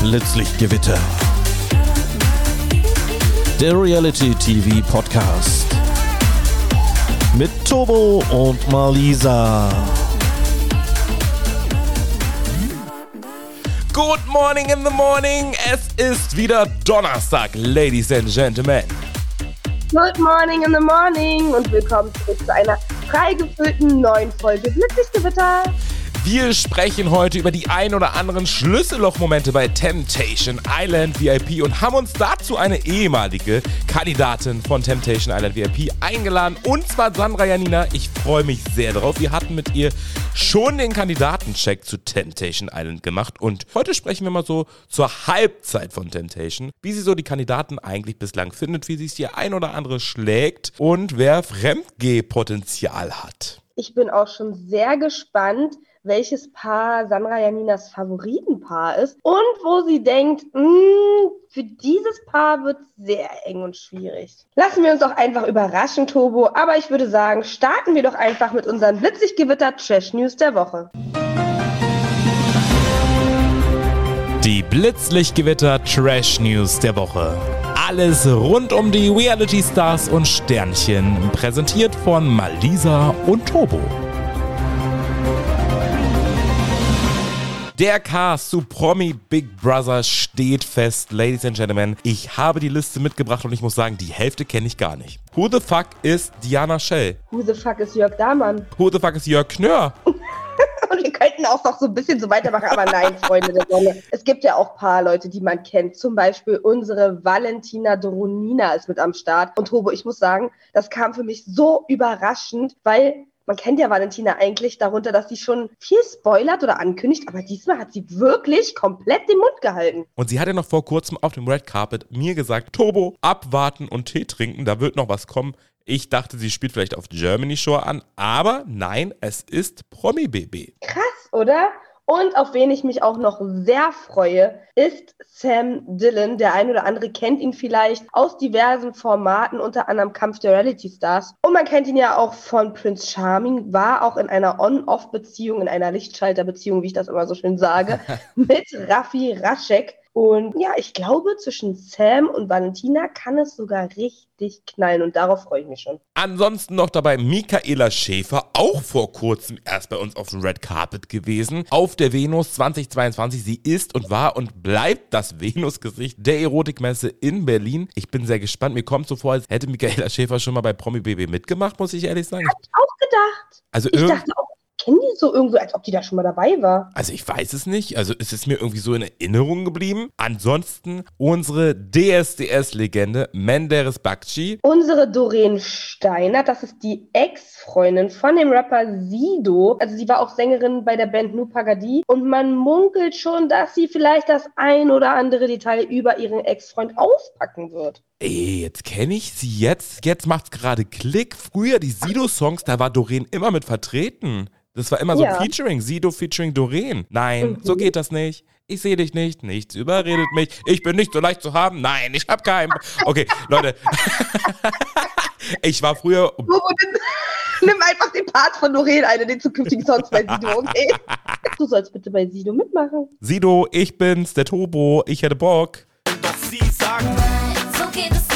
Blitzlichtgewitter. Der Reality TV Podcast. Mit Tobo und Malisa. Good morning in the morning. Es ist wieder Donnerstag, Ladies and Gentlemen. Good morning in the morning und willkommen zurück zu einer frei gefüllten neuen Folge Blitzlichtgewitter. Wir sprechen heute über die ein oder anderen Schlüssellochmomente bei Temptation Island VIP und haben uns dazu eine ehemalige Kandidatin von Temptation Island VIP eingeladen und zwar Sandra Janina. Ich freue mich sehr darauf. Wir hatten mit ihr schon den Kandidatencheck zu Temptation Island gemacht und heute sprechen wir mal so zur Halbzeit von Temptation, wie sie so die Kandidaten eigentlich bislang findet, wie sie es ihr ein oder andere schlägt und wer Fremdgehpotenzial hat. Ich bin auch schon sehr gespannt, welches Paar Sandra Janinas Favoritenpaar ist und wo sie denkt, hm, für dieses Paar wird es sehr eng und schwierig. Lassen wir uns doch einfach überraschen, Tobo, aber ich würde sagen, starten wir doch einfach mit unseren blitzig gewitter Trash News der Woche. Die Blitzlichtgewitter Trash News der Woche. Alles rund um die Reality Stars und Sternchen, präsentiert von Malisa und Tobo. Der Cast zu Promi Big Brother steht fest. Ladies and Gentlemen, ich habe die Liste mitgebracht und ich muss sagen, die Hälfte kenne ich gar nicht. Who the fuck ist Diana Schell? Who the fuck ist Jörg Dahmann? Who the fuck ist Jörg Knör? Und wir könnten auch noch so ein bisschen so weitermachen, aber nein, Freunde der Sonne. Es gibt ja auch ein paar Leute, die man kennt. Zum Beispiel unsere Valentina Doronina ist mit am Start. Und Tobo, ich muss sagen, das kam für mich so überraschend, weil man kennt ja Valentina eigentlich darunter, dass sie schon viel spoilert oder ankündigt, aber diesmal hat sie wirklich komplett den Mund gehalten. Und sie hat ja noch vor kurzem auf dem Red Carpet mir gesagt, Turbo, abwarten und Tee trinken, da wird noch was kommen. Ich dachte, sie spielt vielleicht auf Germany Shore an, aber nein, es ist Promi Baby. Krass, oder? Und auf wen ich mich auch noch sehr freue, ist Sam Dillon. Der ein oder andere kennt ihn vielleicht aus diversen Formaten, unter anderem Kampf der Reality Stars. Und man kennt ihn ja auch von Prince Charming, war auch in einer On-Off-Beziehung, in einer Lichtschalter-Beziehung, wie ich das immer so schön sage, mit Raffi Raschek. Und ja, ich glaube, zwischen Sam und Valentina kann es sogar richtig knallen und darauf freue ich mich schon. Ansonsten noch dabei Michaela Schäfer, auch vor kurzem erst bei uns auf dem Red Carpet gewesen, auf der Venus 2022. Sie ist und war und bleibt das Venus-Gesicht der Erotikmesse in Berlin. Ich bin sehr gespannt. Mir kommt so vor, als hätte Michaela Schäfer schon mal bei Promi Baby mitgemacht, muss ich ehrlich sagen. Hab ich auch gedacht. Also ich dachte auch, kenne die so irgendwie, als ob die da schon mal dabei war. Also ich weiß es nicht. Also es ist mir irgendwie so in Erinnerung geblieben. Ansonsten unsere DSDS-Legende Menderes Bakci. Unsere Doreen Steiner, das ist die Ex-Freundin von dem Rapper Sido. Also sie war auch Sängerin bei der Band Nu Pagadi. Und man munkelt schon, dass sie vielleicht das ein oder andere Detail über ihren Ex-Freund auspacken wird. Ey, jetzt kenne ich sie jetzt. Jetzt macht's gerade Klick. Früher die Sido-Songs, da war Doreen immer mit vertreten. Das war immer so Ja. Featuring, Sido featuring Doreen. Nein, Mhm. so geht das nicht. Ich sehe dich nicht, nichts überredet mich. Ich bin nicht so leicht zu haben. Nein, ich habe keinen. Okay, Leute. ich war früher. Bobo, nimm, nimm einfach den Part von Doreen, einen den zukünftigen Songs bei Sido, okay? Du sollst bitte bei Sido mitmachen. Sido, ich bin's, der Turbo, ich hätte Bock. Doch sie sagt, Nein, so geht es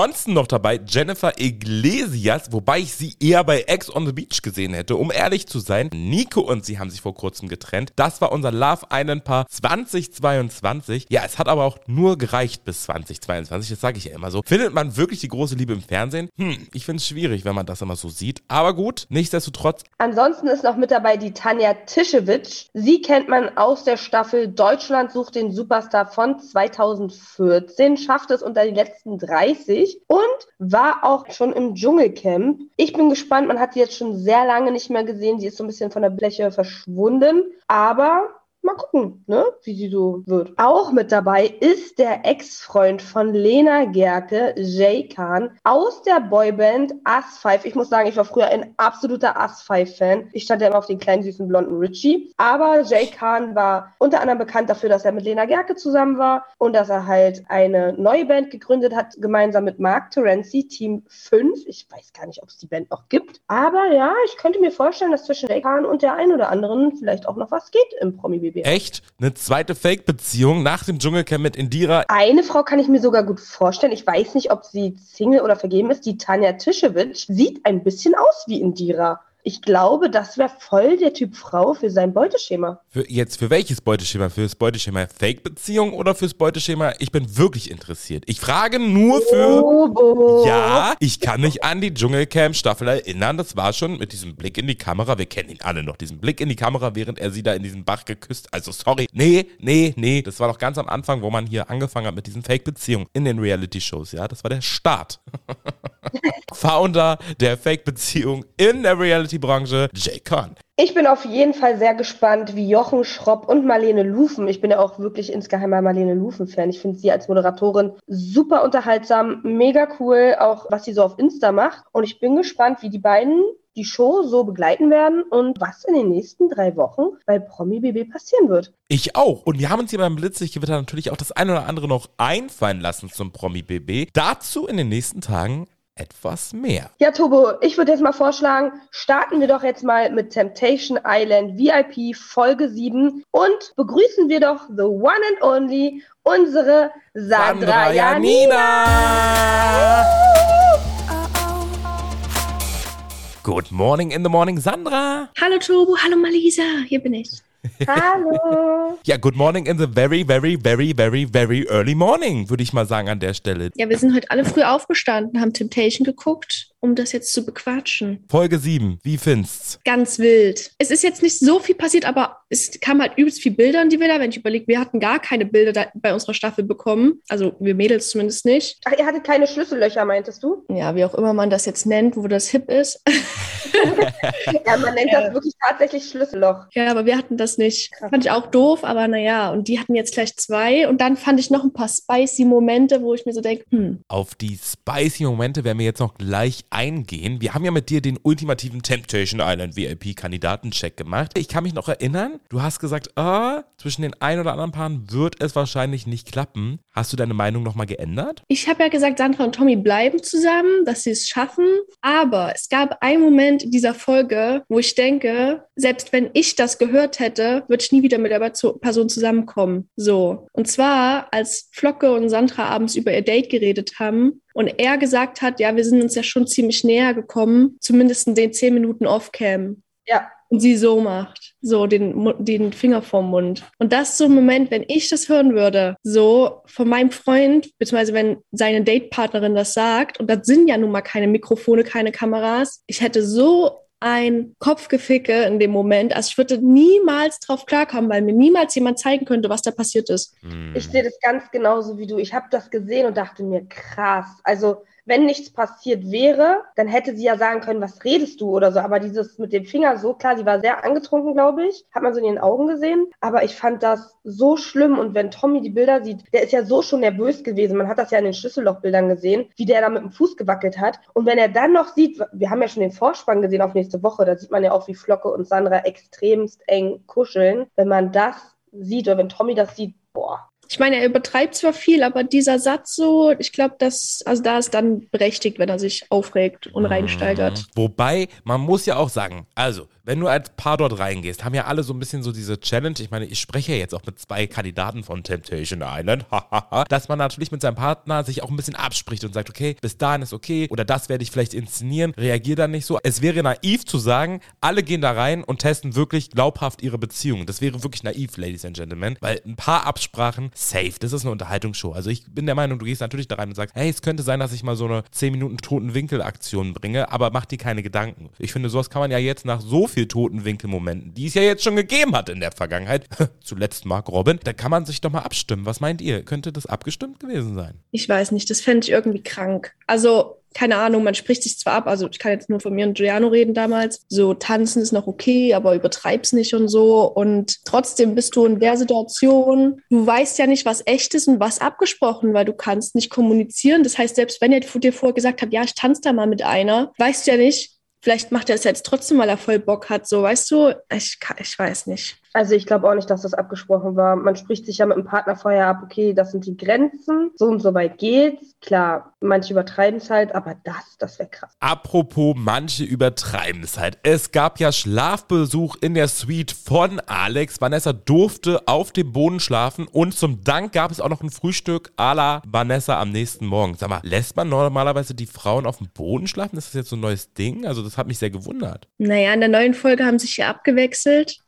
Ansonsten noch dabei Jennifer Iglesias, wobei ich sie eher bei Ex on the Beach gesehen hätte, um ehrlich zu sein. Nico und sie haben sich vor kurzem getrennt. Das war unser Love Island Paar 2022. Ja, es hat aber auch nur gereicht bis 2022. Das sage ich ja immer so. Findet man wirklich die große Liebe im Fernsehen? Hm, ich finde es schwierig, wenn man das immer so sieht. Aber gut, nichtsdestotrotz. Ansonsten ist noch mit dabei die Tanja Tischewitsch. Sie kennt man aus der Staffel Deutschland sucht den Superstar von 2014, schafft es unter die letzten 30 wichtig und war auch schon im Dschungelcamp. Ich bin gespannt, man hat sie jetzt schon sehr lange nicht mehr gesehen. Sie ist so ein bisschen von der Bleche verschwunden. Aber Mal gucken, ne, wie sie so wird. Auch mit dabei ist der Ex-Freund von Lena Gerke, Jay Khan, aus der Boyband Us 5. Ich muss sagen, ich war früher ein absoluter Us 5-Fan. Ich stand ja immer auf den kleinen süßen blonden Richie. Aber Jay Khan war unter anderem bekannt dafür, dass er mit Lena Gerke zusammen war und dass er halt eine neue Band gegründet hat, gemeinsam mit Mark Terenzi, Team 5. Ich weiß gar nicht, ob es die Band noch gibt. Aber ja, ich könnte mir vorstellen, dass zwischen Jay Khan und der einen oder anderen vielleicht auch noch was geht im Promi BB. Echt? Eine zweite Fake-Beziehung nach dem Dschungelcamp mit Indira. Eine Frau kann ich mir sogar gut vorstellen. Ich weiß nicht, ob sie Single oder vergeben ist. Die Tanja Tischewitsch sieht ein bisschen aus wie Indira. Ich glaube, das wäre voll der Typ Frau für sein Beuteschema. Für, jetzt für welches Beuteschema? Fürs Beuteschema Fake-Beziehung oder fürs Beuteschema Ich bin wirklich interessiert? Ich frage nur für. Bobo. Ja, ich kann mich an die Dschungelcamp-Staffel erinnern. Das war schon mit diesem Blick in die Kamera. Wir kennen ihn alle noch. Diesen Blick in die Kamera, während er sie da in diesem Bach geküsst. Also sorry. Nee, nee, nee. Das war doch ganz am Anfang, wo man hier angefangen hat mit diesen Fake-Beziehungen in den Reality-Shows. Ja, das war der Start. Founder der Fake-Beziehung in der Reality-Branche, Jay Khan. Ich bin auf jeden Fall sehr gespannt, wie Jochen Schropp und Marlene Lufen, ich bin ja auch wirklich insgeheim ein Marlene Lufen-Fan. Ich finde sie als Moderatorin super unterhaltsam, mega cool, auch was sie so auf Insta macht. Und ich bin gespannt, wie die beiden die Show so begleiten werden und was in den nächsten drei Wochen bei Promi BB passieren wird. Ich auch. Und wir haben uns hier beim Blitzlichtgewitter natürlich auch das eine oder andere noch einfallen lassen zum Promi BB. Dazu in den nächsten Tagen etwas mehr. Ja, Tobo, ich würde jetzt mal vorschlagen, starten wir doch jetzt mal mit Temptation Island VIP Folge 7 und begrüßen wir doch the one and only unsere Sandra, Janina. Good morning in the morning, Sandra. Hallo Tobo, hallo Malisa, hier bin ich. Hallo. Ja, good morning in the very, very, very, very, very early morning, würde ich mal sagen an der Stelle. Ja, wir sind heute alle früh aufgestanden, haben Temptation geguckt, um das jetzt zu bequatschen. Folge 7, wie findest's? Ganz wild. Es ist jetzt nicht so viel passiert, aber es kam halt übelst viel Bilder in die Villa. Wenn ich überlege, wir hatten gar keine Bilder da bei unserer Staffel bekommen. Also wir Mädels zumindest nicht. Ach, ihr hattet keine Schlüssellöcher, meintest du? Ja, wie auch immer man das jetzt nennt, wo das hip ist. Ja, man nennt das wirklich tatsächlich Schlüsselloch. ja, aber wir hatten das nicht. Fand ich auch doof, aber naja, und die hatten jetzt gleich zwei. Und dann fand ich noch ein paar spicy Momente, wo ich mir so denke, hm, Auf die spicy Momente werden wir jetzt noch gleich eingehen. Wir haben ja mit dir den ultimativen Temptation Island VIP Kandidatencheck gemacht. Ich kann mich noch erinnern, du hast gesagt, ah, zwischen den ein oder anderen Paaren wird es wahrscheinlich nicht klappen. Hast du deine Meinung nochmal geändert? Ich habe ja gesagt, Sandra und Tommy bleiben zusammen, dass sie es schaffen. Aber es gab einen Moment in dieser Folge, wo ich denke, selbst wenn ich das gehört hätte, würde ich nie wieder mit der Perso- Person zusammenkommen. So. Und zwar, als Flocke und Sandra abends über ihr Date geredet haben und er gesagt hat, ja, wir sind uns ja schon ziemlich näher gekommen, zumindest in den zehn Minuten Off-Cam. Ja, Und sie so macht, so den, den Finger vorm Mund. Und das ist so ein Moment, wenn ich das hören würde, so von meinem Freund, beziehungsweise wenn seine Datepartnerin das sagt, und das sind ja nun mal keine Mikrofone, keine Kameras, ich hätte so ein Kopfgeficke in dem Moment. Also ich würde niemals drauf klarkommen, weil mir niemals jemand zeigen könnte, was da passiert ist. Hm. ich sehe das ganz genauso wie du. Ich habe das gesehen und dachte mir, krass. Also, wenn nichts passiert wäre, dann hätte sie ja sagen können, was redest du oder so. Aber dieses mit dem Finger so klar, sie war sehr angetrunken, glaube ich. Hat man so in ihren Augen gesehen. Aber ich fand das so schlimm. Und wenn Tommy die Bilder sieht, der ist ja so schon nervös gewesen. Man hat das ja in den Schlüssellochbildern gesehen, wie der da mit dem Fuß gewackelt hat. Und wenn er dann noch sieht, wir haben ja schon den Vorspann gesehen auf nächste Woche, da sieht man ja auch, wie Flocke und Sandra extremst eng kuscheln. Wenn man das sieht oder wenn Tommy das sieht, boah. Ich meine, er übertreibt zwar viel, aber dieser Satz so, ich glaube, dass, also da ist dann berechtigt, wenn er sich aufregt und reinsteigert. Wobei, man muss ja auch sagen, also, wenn du als Paar dort reingehst, haben ja alle so ein bisschen so diese Challenge. Ich meine, ich spreche ja jetzt auch mit zwei Kandidaten von Temptation Island, dass man natürlich mit seinem Partner sich auch ein bisschen abspricht und sagt, okay, bis dahin ist okay oder das werde ich vielleicht inszenieren, reagier dann nicht so. Es wäre naiv zu sagen, alle gehen da rein und testen wirklich glaubhaft ihre Beziehung. Das wäre wirklich naiv, Ladies and Gentlemen, weil ein paar Absprachen, safe, das ist eine Unterhaltungsshow. Also ich bin der Meinung, du gehst natürlich da rein und sagst, hey, es könnte sein, dass ich mal so eine 10 Minuten toten Winkel-Aktion bringe, aber mach dir keine Gedanken. Ich finde, sowas kann man ja jetzt nach so viel viel toten die es ja jetzt schon gegeben hat in der Vergangenheit, zuletzt Mark Robin, da kann man sich doch mal abstimmen. Was meint ihr? Könnte das abgestimmt gewesen sein? Ich weiß nicht, das fände ich irgendwie krank. Also, keine Ahnung, man spricht sich zwar ab, also ich kann jetzt nur von mir und Giuliano reden damals. So, tanzen ist noch okay, aber übertreib's nicht und so. Und trotzdem bist du in der Situation, du weißt ja nicht, was echt ist und was abgesprochen, weil du kannst nicht kommunizieren. Das heißt, selbst wenn er dir vorher gesagt hat, ja, ich tanze da mal mit einer, weißt du ja nicht, vielleicht macht er es jetzt trotzdem, weil er voll Bock hat. So, weißt du, ich, ich weiß nicht. Also ich glaube auch nicht, dass das abgesprochen war. Man spricht sich ja mit dem Partner vorher ab, okay, das sind die Grenzen, so und so weit geht's. Klar, manche übertreiben es halt, aber das, das wäre krass. Apropos, manche übertreiben es halt. Es gab ja Schlafbesuch in der Suite von Alex. Vanessa durfte auf dem Boden schlafen und zum Dank gab es auch noch ein Frühstück à la Vanessa am nächsten Morgen. Sag mal, lässt man normalerweise die Frauen auf dem Boden schlafen? Ist das jetzt so ein neues Ding? Also das hat mich sehr gewundert. Naja, in der neuen Folge haben sich hier abgewechselt.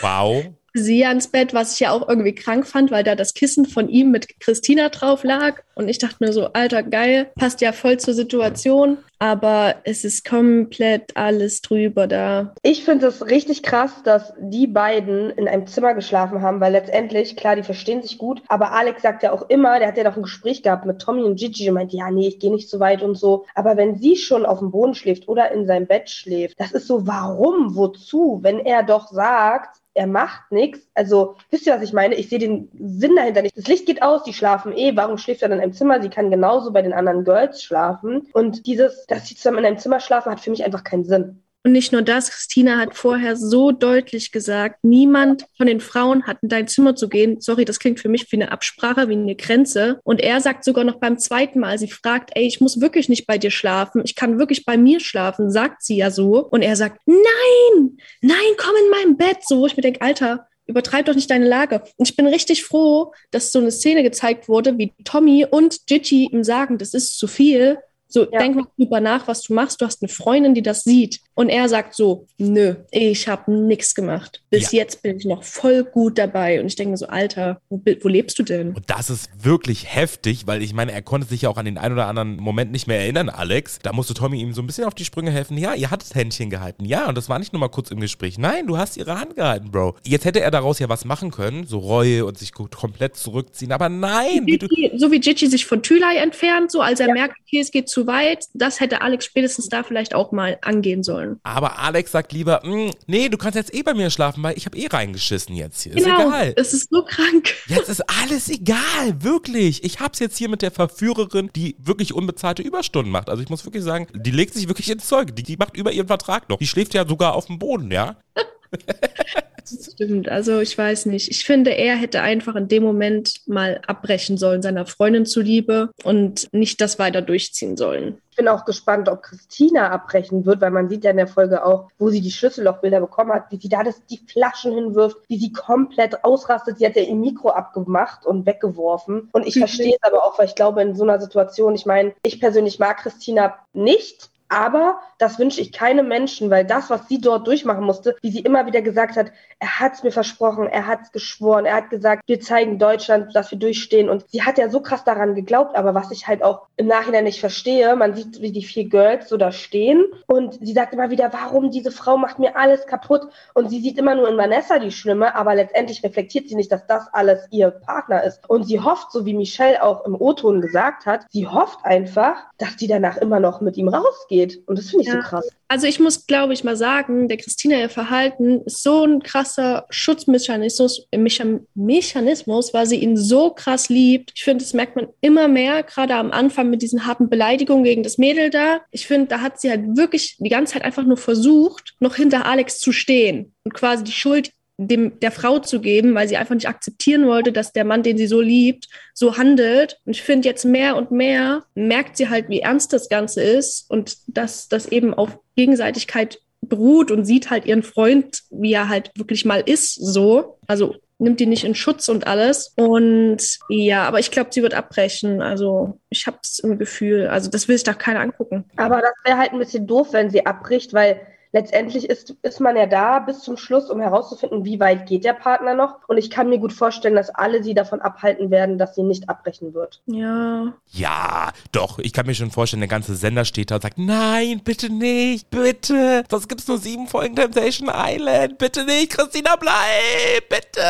Wow. Sie ans Bett, was ich ja auch irgendwie krank fand, weil da das Kissen von ihm mit Christina drauf lag. Und ich dachte mir so, alter, geil, passt ja voll zur Situation. Aber es ist komplett alles drüber da. Ich finde es richtig krass, dass die beiden in einem Zimmer geschlafen haben, weil letztendlich, klar, die verstehen sich gut, aber Alex sagt ja auch immer, der hat ja doch ein Gespräch gehabt mit Tommy und Gigi und meint, ja, nee, ich gehe nicht so weit und so. Aber wenn sie schon auf dem Boden schläft oder in seinem Bett schläft, das ist so, warum, wozu, wenn er doch sagt, er macht nichts. Also, wisst ihr, was ich meine? Ich sehe den Sinn dahinter nicht. Das Licht geht aus, die schlafen eh. Warum schläft er dann in einem Zimmer? Sie kann genauso bei den anderen Girls schlafen. Und dieses, dass sie zusammen in einem Zimmer schlafen, hat für mich einfach keinen Sinn. Und nicht nur das, Christina hat vorher so deutlich gesagt, niemand von den Frauen hat in dein Zimmer zu gehen. Sorry, das klingt für mich wie eine Absprache, wie eine Grenze. Und er sagt sogar noch beim zweiten Mal, sie fragt, ey, ich muss wirklich nicht bei dir schlafen, ich kann wirklich bei mir schlafen, sagt sie ja so. Und er sagt, nein, nein, komm in mein Bett. So, wo ich mir denke, Alter, übertreib doch nicht deine Lage. Und ich bin richtig froh, dass so eine Szene gezeigt wurde, wie Tommy und Gigi ihm sagen, das ist zu viel. So, Ja. denk mal drüber nach, was du machst. Du hast eine Freundin, die das sieht. Und er sagt so, nö, ich habe nichts gemacht. Bis jetzt bin ich noch voll gut dabei. Und ich denke mir so, Alter, wo, wo lebst du denn? Und das ist wirklich heftig, weil ich meine, er konnte sich ja auch an den ein oder anderen Moment nicht mehr erinnern, Alex. Da musste Tommy ihm so ein bisschen auf die Sprünge helfen. Ja, ihr hattet Händchen gehalten. Ja, und das war nicht nur mal kurz im Gespräch. Nein, du hast ihre Hand gehalten, Bro. Jetzt hätte er daraus ja was machen können, so Reue und sich gut- komplett zurückziehen. Aber nein, wie du, Gigi, so wie Gigi sich von Thülei entfernt, so als er merkt, okay, es geht zu weit, das hätte Alex spätestens da vielleicht auch mal angehen sollen. aber Alex sagt lieber, "Mm, nee, du kannst jetzt eh bei mir schlafen, weil ich habe eh reingeschissen jetzt hier. Ist genau, egal. es ist so krank. Jetzt ist alles egal, wirklich. Ich hab's jetzt hier mit der Verführerin, die wirklich unbezahlte Überstunden macht. Also ich muss wirklich sagen, die legt sich wirklich ins Zeug. Die, die macht über ihren Vertrag noch. Die schläft ja sogar auf dem Boden, ja? Das stimmt. Also ich weiß nicht. Ich finde, er hätte einfach in dem Moment mal abbrechen sollen, seiner Freundin zuliebe und nicht das weiter durchziehen sollen. Ich bin auch gespannt, ob Christina abbrechen wird, weil man sieht ja in der Folge auch, wo sie die Schlüssellochbilder bekommen hat, wie sie da das, die Flaschen hinwirft, wie sie komplett ausrastet. Sie hat ja ihr Mikro abgemacht und weggeworfen. Und ich Mhm. verstehe es aber auch, weil ich glaube, in so einer Situation, ich meine, ich persönlich mag Christina nicht. Aber das wünsche ich keinem Menschen, weil das, was sie dort durchmachen musste, wie sie immer wieder gesagt hat, er hat es mir versprochen, er hat es geschworen, er hat gesagt, wir zeigen Deutschland, dass wir durchstehen. Und sie hat ja so krass daran geglaubt, aber was ich halt auch im Nachhinein nicht verstehe, man sieht, wie die vier Girls so da stehen und sie sagt immer wieder, warum diese Frau macht mir alles kaputt. Und sie sieht immer nur in Vanessa die Schlimme, aber letztendlich reflektiert sie nicht, dass das alles ihr Partner ist. Und sie hofft, so wie Michelle auch im O-Ton gesagt hat, sie hofft einfach, dass die danach immer noch mit ihm rausgeht. Und das finde ich Ja. so krass. Also ich muss, glaube ich, mal sagen, der Christina ihr Verhalten ist so ein krasser Schutzmechanismus, Mecha- Mechanismus, weil sie ihn so krass liebt. Ich finde, das merkt man immer mehr, gerade am Anfang mit diesen harten Beleidigungen gegen das Mädel da. Ich finde, da hat sie halt wirklich die ganze Zeit einfach nur versucht, noch hinter Alex zu stehen und quasi die Schuld dem, der Frau zu geben, weil sie einfach nicht akzeptieren wollte, dass der Mann, den sie so liebt, so handelt. Und ich finde jetzt mehr und mehr merkt sie halt, wie ernst das Ganze ist und dass das eben auf Gegenseitigkeit beruht und sieht halt ihren Freund, wie er halt wirklich mal ist, so. Also nimmt ihn nicht in Schutz und alles. Und ja, aber ich glaube, sie wird abbrechen. Also ich habe es im Gefühl. Also das will sich doch keiner angucken. Aber das wäre halt ein bisschen doof, wenn sie abbricht, weil letztendlich ist, ist man ja da bis zum Schluss, um herauszufinden, wie weit geht der Partner noch. Und ich kann mir gut vorstellen, dass alle sie davon abhalten werden, dass sie nicht abbrechen wird. Ja. Ja, doch, ich kann mir schon vorstellen, der ganze Sender steht da und sagt, nein, bitte nicht, bitte. Sonst gibt's nur sieben Folgen Temptation Island. Bitte nicht, Christina, bleib, bitte.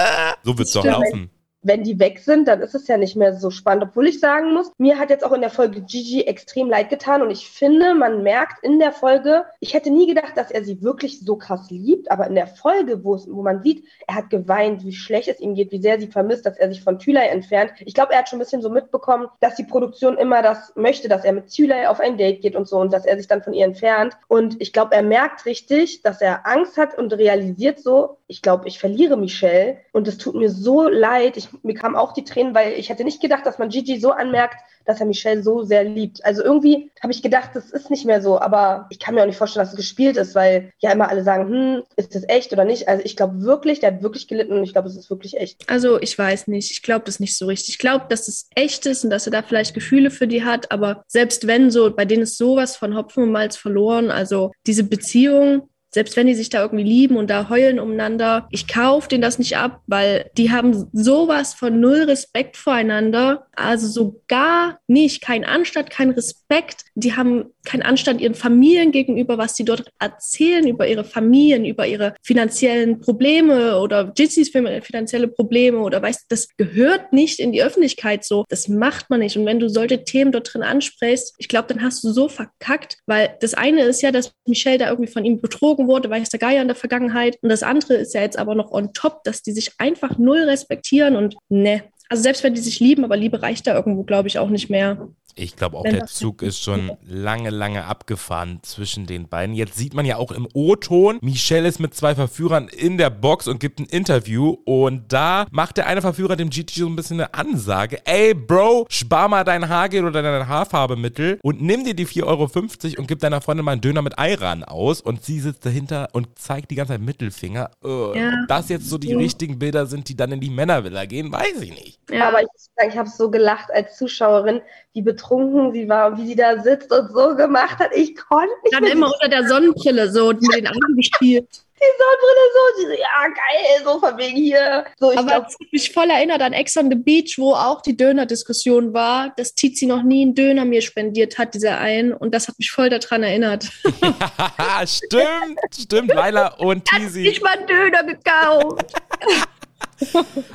So wird's doch Stimmt. laufen. Wenn die weg sind, dann ist es ja nicht mehr so spannend. Obwohl ich sagen muss, mir hat jetzt auch in der Folge Gigi extrem leid getan und ich finde, man merkt in der Folge, ich hätte nie gedacht, dass er sie wirklich so krass liebt, aber in der Folge, wo, es, wo man sieht, er hat geweint, wie schlecht es ihm geht, wie sehr sie vermisst, dass er sich von Thülei entfernt. Ich glaube, er hat schon ein bisschen so mitbekommen, dass die Produktion immer das möchte, dass er mit Thülei auf ein Date geht und so und dass er sich dann von ihr entfernt. Und ich glaube, er merkt richtig, dass er Angst hat und realisiert so, ich glaube, ich verliere Michelle und es tut mir so leid. Ich, mir kamen auch die Tränen, weil ich hätte nicht gedacht, dass man Gigi so anmerkt, dass er Michelle so sehr liebt. Also irgendwie habe ich gedacht, das ist nicht mehr so, aber ich kann mir auch nicht vorstellen, dass es gespielt ist, weil ja immer alle sagen, hm, ist das echt oder nicht? Also ich glaube wirklich, der hat wirklich gelitten und ich glaube, es ist wirklich echt. Also ich weiß nicht, ich glaube das nicht so richtig. Ich glaube, dass es echt ist und dass er da vielleicht Gefühle für die hat, aber selbst wenn so, bei denen ist sowas von Hopfen und Malz verloren, also diese Beziehung, selbst wenn die sich da irgendwie lieben und da heulen umeinander, ich kaufe denen das nicht ab, weil die haben sowas von null Respekt voreinander. Also so gar nicht, kein Anstand, kein Respekt. Die haben keinen Anstand ihren Familien gegenüber, was die dort erzählen über ihre Familien, über ihre finanziellen Probleme oder Jitsys finanzielle Probleme oder weißt, das gehört nicht in die Öffentlichkeit so. Das macht man nicht. Und wenn du solche Themen dort drin ansprichst, ich glaube, dann hast du so verkackt, weil das eine ist ja, dass Michelle da irgendwie von ihm betrogen wurde, weiß der Geier in der Vergangenheit. Und das andere ist ja jetzt aber noch on top, dass die sich einfach null respektieren und ne. Also selbst wenn die sich lieben, aber Liebe reicht da irgendwo, glaube ich, auch nicht mehr. Ich glaube auch, der Zug ist schon lange, lange abgefahren zwischen den beiden. Jetzt sieht man ja auch im O-Ton, Michelle ist mit zwei Verführern in der Box und gibt ein Interview. Und da macht der eine Verführer dem Gigi so ein bisschen eine Ansage. Ey, Bro, spar mal dein Haargel oder dein Haarfarbemittel und nimm dir die 4,50 Euro und gib deiner Freundin mal einen Döner mit Ayran aus. Und sie sitzt dahinter und zeigt die ganze Zeit Mittelfinger. Äh, Ja. Ob das jetzt so die Ja. richtigen Bilder sind, die dann in die Männervilla gehen, weiß ich nicht. Ja. Aber ich ich habe so gelacht als Zuschauerin, wie betrunken sie war und wie sie da sitzt und so gemacht hat. Ich konnte nicht dann immer unter der Sonnenbrille so mit den Augen gespielt. die Sonnenbrille so. Die so, ja, geil, so von wegen hier. So, ich Aber es hat mich voll erinnert an Ex on the Beach, wo auch die Dönerdiskussion war, dass Tizi noch nie einen Döner mir spendiert hat, dieser einen. Und das hat mich voll daran erinnert. stimmt, stimmt, Laila und Tizi. Ich mal einen Döner gekauft.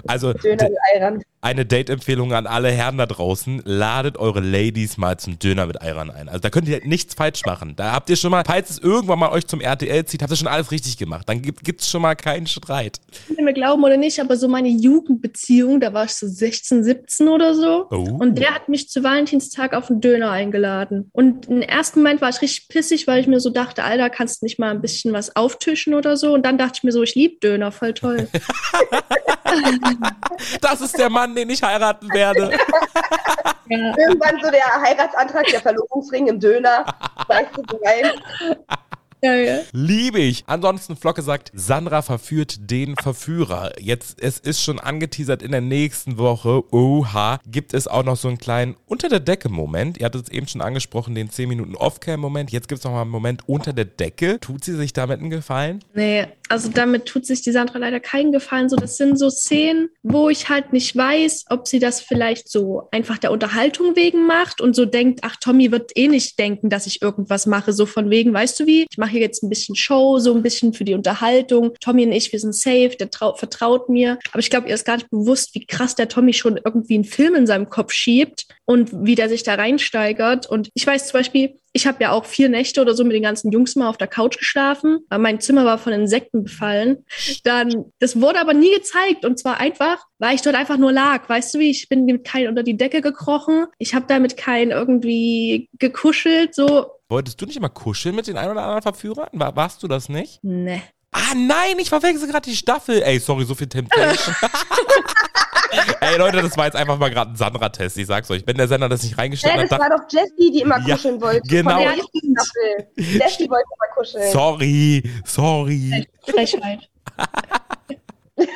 Also Döner mit Ayran. Eine Date-Empfehlung an alle Herren da draußen. Ladet eure Ladies mal zum Döner mit Ayran ein. Also da könnt ihr nichts falsch machen. Da habt ihr schon mal, falls es irgendwann mal euch zum RTL zieht, habt ihr schon alles richtig gemacht. Dann gibt es schon mal keinen Streit. Ihr mir glauben oder nicht, aber so meine Jugendbeziehung, da war ich so 16, 17 oder so. Oh. Und der hat mich zu Valentinstag auf einen Döner eingeladen. Und im ersten Moment war ich richtig pissig, weil ich mir so dachte, Alter, kannst du nicht mal ein bisschen was auftischen oder so? Und dann dachte ich mir so, ich liebe Döner, voll toll. Das ist der Mann, den ich heiraten werde. ja. Irgendwann so der Heiratsantrag, der Verlobungsring im Döner. Weißt du, rein. Ja, ja. Liebe ich. Ansonsten, Flocke sagt, Sandra verführt den Verführer. Jetzt, es ist schon angeteasert in der nächsten Woche. Oha, gibt es auch noch so einen kleinen Unter der Decke-Moment. Ihr hattet es eben schon angesprochen, den 10 Minuten Off-Cam-Moment. Jetzt gibt es noch mal einen Moment unter der Decke. Tut sie sich damit einen Gefallen? Nee, also damit tut sich die Sandra leider keinen Gefallen. So, das sind so Szenen, wo ich halt nicht weiß, ob sie das vielleicht so einfach der Unterhaltung wegen macht und so denkt, ach, Tommy wird eh nicht denken, dass ich irgendwas mache. So von wegen, weißt du wie, ich mache hier jetzt ein bisschen Show, so ein bisschen für die Unterhaltung. Tommy und ich, wir sind safe, der trau vertraut mir. Aber ich glaube, ihr ist gar nicht bewusst, wie krass der Tommy schon irgendwie einen Film in seinem Kopf schiebt und wie der sich da reinsteigert. Und ich weiß zum Beispiel, ich habe ja auch vier Nächte oder so mit den ganzen Jungs mal auf der Couch geschlafen. Aber mein Zimmer war von Insekten befallen. Dann, das wurde aber nie gezeigt. Und zwar einfach, weil ich dort einfach nur lag. Weißt du wie? Ich bin mit keinem unter die Decke gekrochen. Ich habe da mit keinem irgendwie gekuschelt. So, Wolltest du nicht mal kuscheln mit den ein oder anderen Verführern? War, warst du das nicht? ne. Ah nein, ich verwechsel gerade die Staffel. Ey, sorry, so viel Temptation. Ey Leute, das war jetzt einfach mal gerade ein Sandra-Test. Ich sag's euch. Wenn der Sender das nicht Ja, reingestellt das hat, war doch Jessie, die immer Ja, kuscheln wollte. genau. Von der ersten Staffel. Jessie wollte immer kuscheln. sorry, sorry. Frechheit.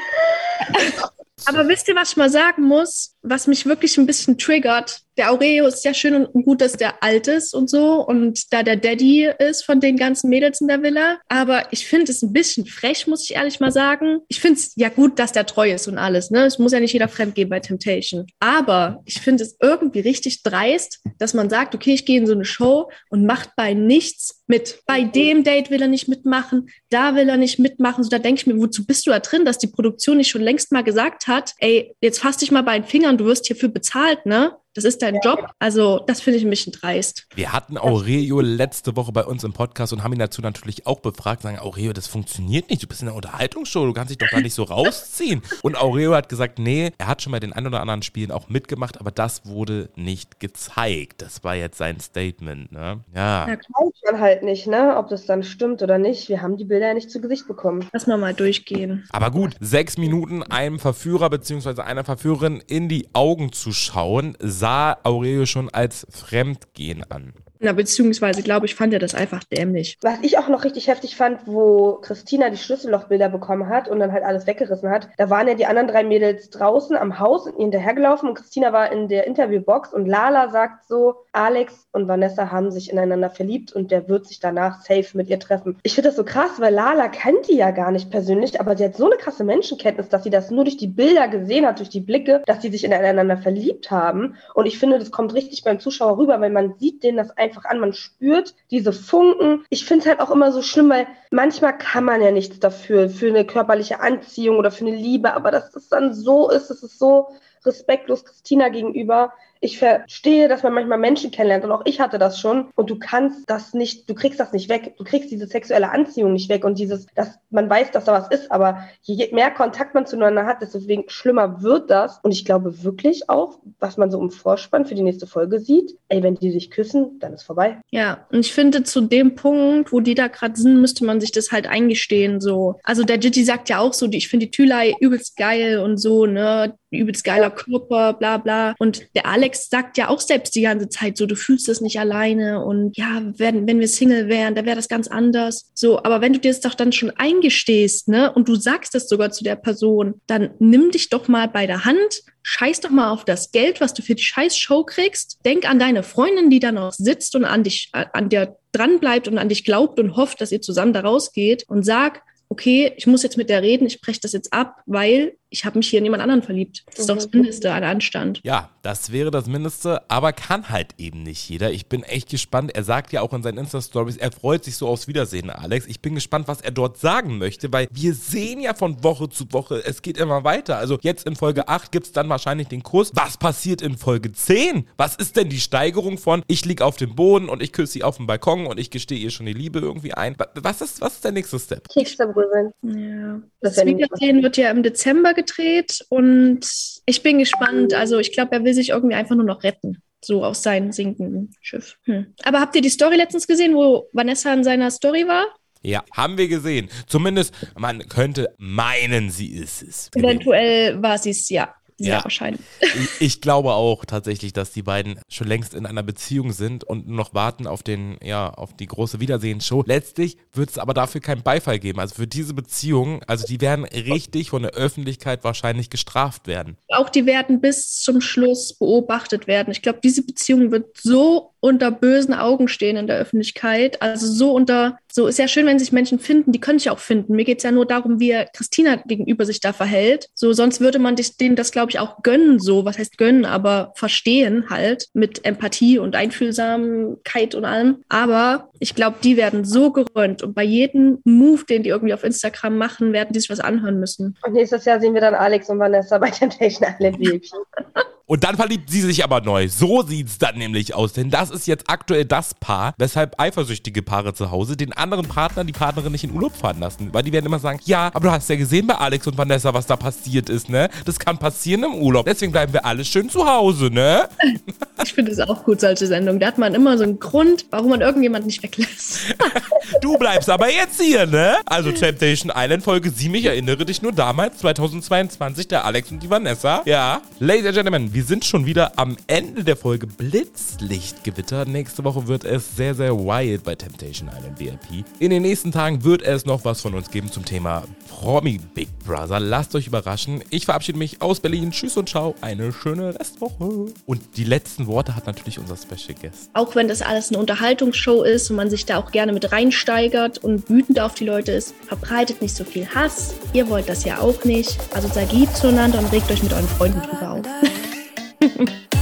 Aber wisst ihr, was ich mal sagen muss? Was mich wirklich ein bisschen triggert, der Aureo ist ja schön und gut, dass der alt ist und so und da der Daddy ist von den ganzen Mädels in der Villa. Aber ich finde es ein bisschen frech, muss ich ehrlich mal sagen. Ich finde es ja gut, dass der treu ist und alles. Ne? Es muss ja nicht jeder fremd gehen bei Temptation. Aber ich finde es irgendwie richtig dreist, dass man sagt, okay, ich gehe in so eine Show und macht bei nichts mit. Bei dem Date will er nicht mitmachen, da will er nicht mitmachen. So, da denke ich mir, wozu bist du da drin, dass die Produktion nicht schon längst mal gesagt hat, ey, jetzt fass dich mal bei den Fingern, du wirst hierfür bezahlt, ne? Das ist dein Job. Also, das finde ich ein bisschen dreist. Wir hatten Aurelio letzte Woche bei uns im Podcast und haben ihn dazu natürlich auch befragt. Sagen, Aurelio, das funktioniert nicht. Du bist in einer Unterhaltungsshow. Du kannst dich doch da nicht so rausziehen. Und Aurelio hat gesagt, nee, er hat schon bei den ein oder anderen Spielen auch mitgemacht, aber das wurde nicht gezeigt. Das war jetzt sein Statement, ne? Ja. Weiß man halt nicht, ne? Ob das dann stimmt oder nicht. Wir haben die Bilder ja nicht zu Gesicht bekommen. Lass mal mal durchgehen. Aber gut, sechs Minuten einem Verführer bzw. einer Verführerin in die Augen zu schauen, sah Aurelio schon als Fremdgehen an. Na, beziehungsweise, glaube ich, fand er das einfach dämlich. Was ich auch noch richtig heftig fand, wo Christina die Schlüssellochbilder bekommen hat und dann halt alles weggerissen hat, da waren ja die anderen drei Mädels draußen am Haus hinterhergelaufen und Christina war in der Interviewbox und Lala sagt so, Alex und Vanessa haben sich ineinander verliebt und der wird sich danach safe mit ihr treffen. Ich finde das so krass, weil Lala kennt die ja gar nicht persönlich, aber sie hat so eine krasse Menschenkenntnis, dass sie das nur durch die Bilder gesehen hat, durch die Blicke, dass sie sich ineinander verliebt haben. Und ich finde, das kommt richtig beim Zuschauer rüber, weil man sieht denen das einfach an, man spürt diese Funken. Ich finde es halt auch immer so schlimm, weil manchmal kann man ja nichts dafür, für eine körperliche Anziehung oder für eine Liebe, aber dass das dann so ist, das ist so respektlos Christina gegenüber. Ich verstehe, dass man manchmal Menschen kennenlernt und auch ich hatte das schon und du kannst das nicht, du kriegst das nicht weg. Du kriegst diese sexuelle Anziehung nicht weg und dieses, dass man weiß, dass da was ist, aber je mehr Kontakt man zueinander hat, desto schlimmer wird das. Und ich glaube wirklich auch, was man so im Vorspann für die nächste Folge sieht, ey, wenn die sich küssen, dann ist vorbei. Ja, und ich finde, zu dem Punkt, wo die da gerade sind, müsste man sich das halt eingestehen. So. Also der Jitty sagt ja auch so, ich finde die Thülei übelst geil und so, ne? Übelst geiler Körper, bla bla. Und der Alex sagt ja auch selbst die ganze Zeit so, du fühlst das nicht alleine und ja, wenn, wenn wir Single wären, da wäre das ganz anders. So, aber wenn du dir das doch dann schon eingestehst, ne, und du sagst das sogar zu der Person, dann nimm dich doch mal bei der Hand, scheiß doch mal auf das Geld, was du für die scheiß Show kriegst. Denk an deine Freundin, die da noch sitzt und an dich, an der dran bleibt und an dich glaubt und hofft, dass ihr zusammen da rausgeht und sag, okay, ich muss jetzt mit der reden, ich breche das jetzt ab, weil ich habe mich hier in jemand anderen verliebt. Das ist doch das Mindeste an Anstand. Ja, das wäre das Mindeste, aber kann halt eben nicht jeder. Ich bin echt gespannt. Er sagt ja auch in seinen Insta-Stories, er freut sich so aufs Wiedersehen, Alex. Ich bin gespannt, was er dort sagen möchte, weil wir sehen ja von Woche zu Woche, es geht immer weiter. Also jetzt in Folge 8 gibt es dann wahrscheinlich den Kuss. Was passiert in Folge 10? Was ist denn die Steigerung von, ich liege auf dem Boden und ich küsse sie auf dem Balkon und ich gestehe ihr schon die Liebe irgendwie ein? Was ist, was ist der nächste Step? Keksterbröseln. Ja. Das, das Wiedersehen wird ja im Dezember gedreht und ich bin gespannt. Also ich glaube, er will sich irgendwie einfach nur noch retten. So aus seinem sinkenden Schiff. Hm. Aber habt ihr die Story letztens gesehen, wo Vanessa in seiner Story war? Ja, haben wir gesehen. Zumindest, man könnte meinen, sie ist es. Eventuell war sie es, ja. Sehr Ja. wahrscheinlich. Ich, ich glaube auch tatsächlich, dass die beiden schon längst in einer Beziehung sind und nur noch warten auf den, ja, auf die große Wiedersehensshow. Letztlich wird es aber dafür keinen Beifall geben. Also für diese Beziehung, also die werden richtig von der Öffentlichkeit wahrscheinlich gestraft werden. Auch die werden bis zum Schluss beobachtet werden. Ich glaube, diese Beziehung wird so unter bösen Augen stehen in der Öffentlichkeit. Also so unter, so ist ja schön, wenn sich Menschen finden, die können sich auch finden. Mir geht es ja nur darum, wie Christina gegenüber sich da verhält. So, sonst würde man denen das, glaube ich, auch gönnen, so, was heißt gönnen, aber verstehen halt mit Empathie und Einfühlsamkeit und allem. Aber ich glaube, die werden so gerönt und bei jedem Move, den die irgendwie auf Instagram machen, werden die sich was anhören müssen. Und nächstes Jahr sehen wir dann Alex und Vanessa bei Temptation Island VIP. Und dann verliebt sie sich aber neu. So sieht's dann nämlich aus. Denn das ist jetzt aktuell das Paar, weshalb eifersüchtige Paare zu Hause den anderen Partner, die Partnerin nicht in Urlaub fahren lassen. Weil die werden immer sagen, ja, aber du hast ja gesehen bei Alex und Vanessa, was da passiert ist, ne? Das kann passieren im Urlaub. Deswegen bleiben wir alle schön zu Hause, ne? Ich finde es auch gut, solche Sendungen. Da hat man immer so einen Grund, warum man irgendjemanden nicht weglässt. Du bleibst aber jetzt hier, ne? Also Temptation Island Folge 7, ich erinnere dich nur damals, 2022, der Alex und die Vanessa. Ja. Ladies and Gentlemen, wir wir sind schon wieder am Ende der Folge Blitzlichtgewitter. Nächste Woche wird es sehr, sehr wild bei Temptation Island VIP. In den nächsten Tagen wird es noch was von uns geben zum Thema Promi Big Brother. Lasst euch überraschen. Ich verabschiede mich aus Berlin. Tschüss und ciao. Eine schöne Restwoche. Und die letzten Worte hat natürlich unser Special Guest. Auch wenn das alles eine Unterhaltungsshow ist und man sich da auch gerne mit reinsteigert und wütend auf die Leute ist, verbreitet nicht so viel Hass. Ihr wollt das ja auch nicht. Also seid lieb zueinander und regt euch mit euren Freunden drüber auf. Okay.